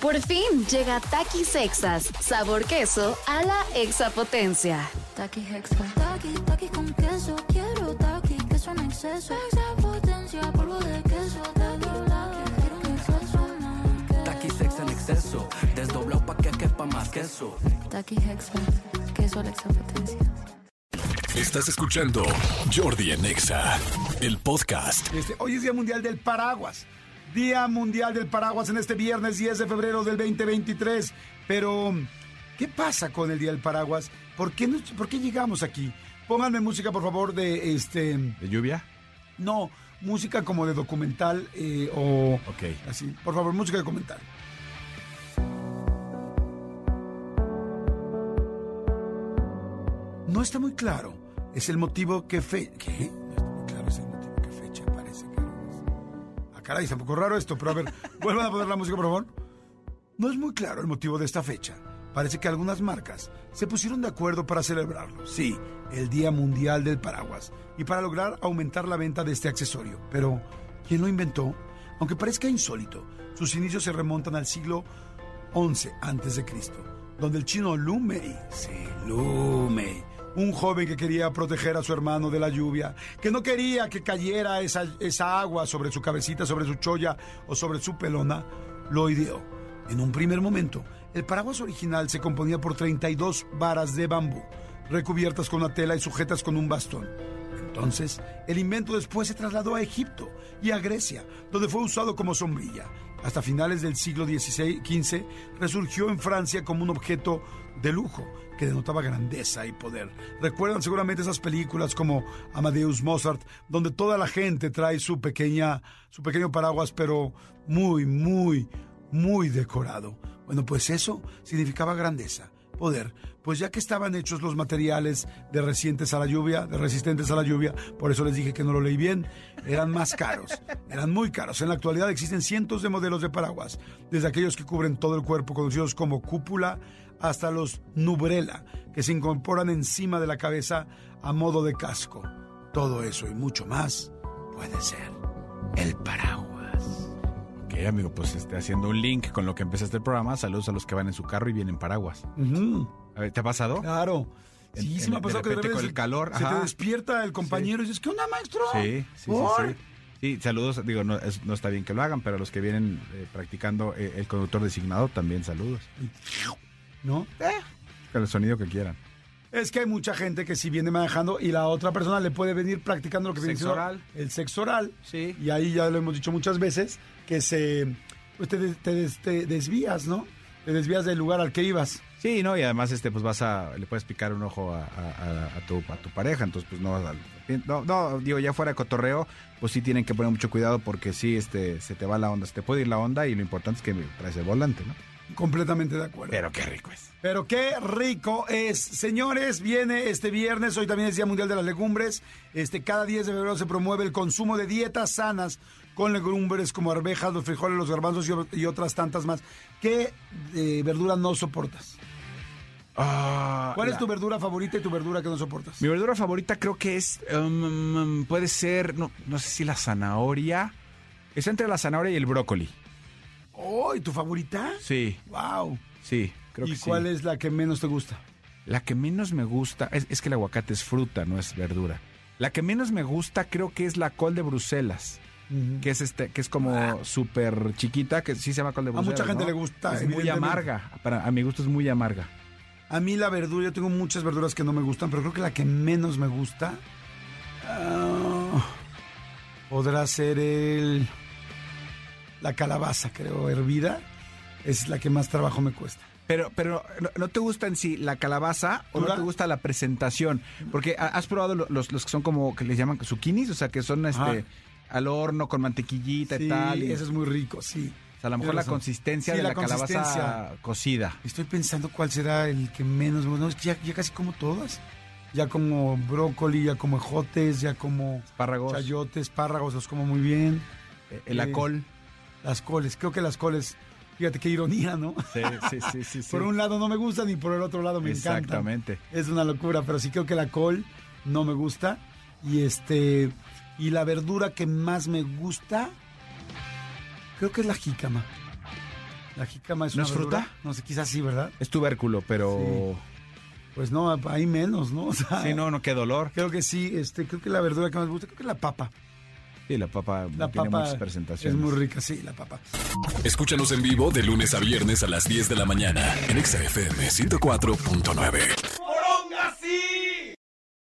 Por fin llega Takis Sexas, sabor queso a la exapotencia. Taki Hexa. Taki, taki con queso. Quiero taki, queso en exceso. Exapotencia, polvo de queso. Taki, taki, quiero un exceso más. Taki sex en exceso, desdoblado pa' que quepa más queso. Taki Hexa. Queso a la exapotencia. Estás escuchando Jordi en Exa, el podcast. Este, hoy es Día Mundial del Paraguas. Día Mundial del Paraguas en este viernes 10 de febrero del 2023. Pero, ¿qué pasa con el Día del Paraguas? ¿Por qué, no- por qué llegamos aquí? Pónganme música, por favor, de este. ¿De lluvia? No, música como de documental eh, o. Ok. Así. Por favor, música de documental. No está muy claro. Es el motivo que fe... ¿Qué? Caray, está un poco raro esto, pero a ver, vuelvan a poner la música, por favor. No es muy claro el motivo de esta fecha. Parece que algunas marcas se pusieron de acuerdo para celebrarlo. Sí, el Día Mundial del Paraguas. Y para lograr aumentar la venta de este accesorio. Pero, ¿quién lo inventó? Aunque parezca insólito, sus inicios se remontan al siglo XI antes de Cristo, donde el chino Lu Mei, sí, Lu un joven que quería proteger a su hermano de la lluvia, que no quería que cayera esa, esa agua sobre su cabecita, sobre su cholla o sobre su pelona, lo ideó. En un primer momento, el paraguas original se componía por 32 varas de bambú, recubiertas con una tela y sujetas con un bastón. Entonces, el invento después se trasladó a Egipto y a Grecia, donde fue usado como sombrilla. Hasta finales del siglo XVI, XV, resurgió en Francia como un objeto de lujo que denotaba grandeza y poder. Recuerdan seguramente esas películas como Amadeus Mozart, donde toda la gente trae su pequeña, su pequeño paraguas, pero muy, muy, muy decorado. Bueno, pues eso significaba grandeza, poder, pues ya que estaban hechos los materiales de resistentes a la lluvia, de resistentes a la lluvia, por eso les dije que no lo leí bien, eran más caros, eran muy caros. En la actualidad existen cientos de modelos de paraguas, desde aquellos que cubren todo el cuerpo, conocidos como cúpula, hasta los nubrela, que se incorporan encima de la cabeza a modo de casco. Todo eso y mucho más puede ser el paraguas. Ok, amigo, pues esté haciendo un link con lo que empezaste el programa. Saludos a los que van en su carro y vienen paraguas. A ver, ¿te ha pasado? Claro. En- Sí, sí me ha pasado que de repente con el calor, se te despierta el compañero y dices, ¿qué onda, maestro? Sí, sí, sí, ¿Por? sí. Sí, saludos. Digo, no, es- no está bien que lo hagan, pero a los que vienen eh, practicando eh, el conductor designado también saludos. ¿No? Con el sonido que quieran. Es que hay mucha gente que si viene manejando y la otra persona le puede venir practicando lo que viene Sexo oral. el sexo oral. Sí. Y ahí ya lo hemos dicho muchas veces, que se pues te, te te desvías, ¿no? Te desvías del lugar al que ibas. Sí, no, y además este pues vas a le puedes picar un ojo a, a- a- a tu, a tu pareja, entonces pues no vas a- no, no, digo, ya fuera de cotorreo, pues sí tienen que poner mucho cuidado porque sí este se te va la onda, se te puede ir la onda y lo importante es que traes el volante, ¿no? Completamente de acuerdo. Pero qué rico es. Pero qué rico es. Señores, viene este viernes, hoy también es Día Mundial de las Legumbres. Este, cada 10 de febrero se promueve el consumo de dietas sanas con legumbres como arvejas, los frijoles, los garbanzos y, otras tantas más. ¿Qué eh, verdura no soportas? Ah, ¿Cuál es tu verdura favorita y tu verdura que no soportas? Mi verdura favorita creo que es um, um, puede ser no, no sé si la zanahoria. Es entre la zanahoria y el brócoli. Oh, ¿y tu favorita? Sí, Wow. sí, creo ¿Y que sí. cuál es la que menos te gusta? La que menos me gusta es, es que el aguacate es fruta, no es verdura. La que menos me gusta creo que es la col de Bruselas, que es este, que es como súper chiquita, que sí se llama col de A Bruselas. mucha gente ¿no? le gusta, Es muy amarga. Para, a mi gusto es muy amarga. A mí la verdura, yo tengo muchas verduras que no me gustan, pero creo que la que menos me gusta ah, podrá ser el la calabaza, creo, hervida. Es la que más trabajo me cuesta. Pero, pero ¿no, te gusta en sí la calabaza o no te gusta la presentación? Porque ha- has probado lo- los, los que son como que les llaman zucchinis, o sea, que son este Ajá. al horno con mantequillita Sí, y tal. y- eso es muy rico, sí. o sea, a lo mejor la consistencia Sí, de la la, calabaza cocida. Estoy pensando cuál será el que menos. No, ya, ya casi como todas. Ya como brócoli, ya como ejotes, ya como Espárragos. chayotes, espárragos, los como muy bien. Eh, Eh, col. Las coles, creo que las coles, fíjate qué ironía, ¿no? Sí, sí, sí, sí. sí. Por un lado no me gustan y por el otro lado me encantan. Exactamente. Es una locura, pero sí creo que la col no me gusta. Y este y la verdura que más me gusta creo que es la jícama. La jícama es ¿No una es fruta? No sé, quizás sí, ¿verdad? Es tubérculo, pero... Pues no, hay menos, ¿no? O sea, Sí, no, no, qué dolor. Creo que sí, este, creo que la verdura que más me gusta, creo que la papa. Sí, la papa La tiene papa muchas es muy rica, sí, la papa. Escúchanos en vivo de lunes a viernes a las 10 de la mañana en Exa FM 104.9.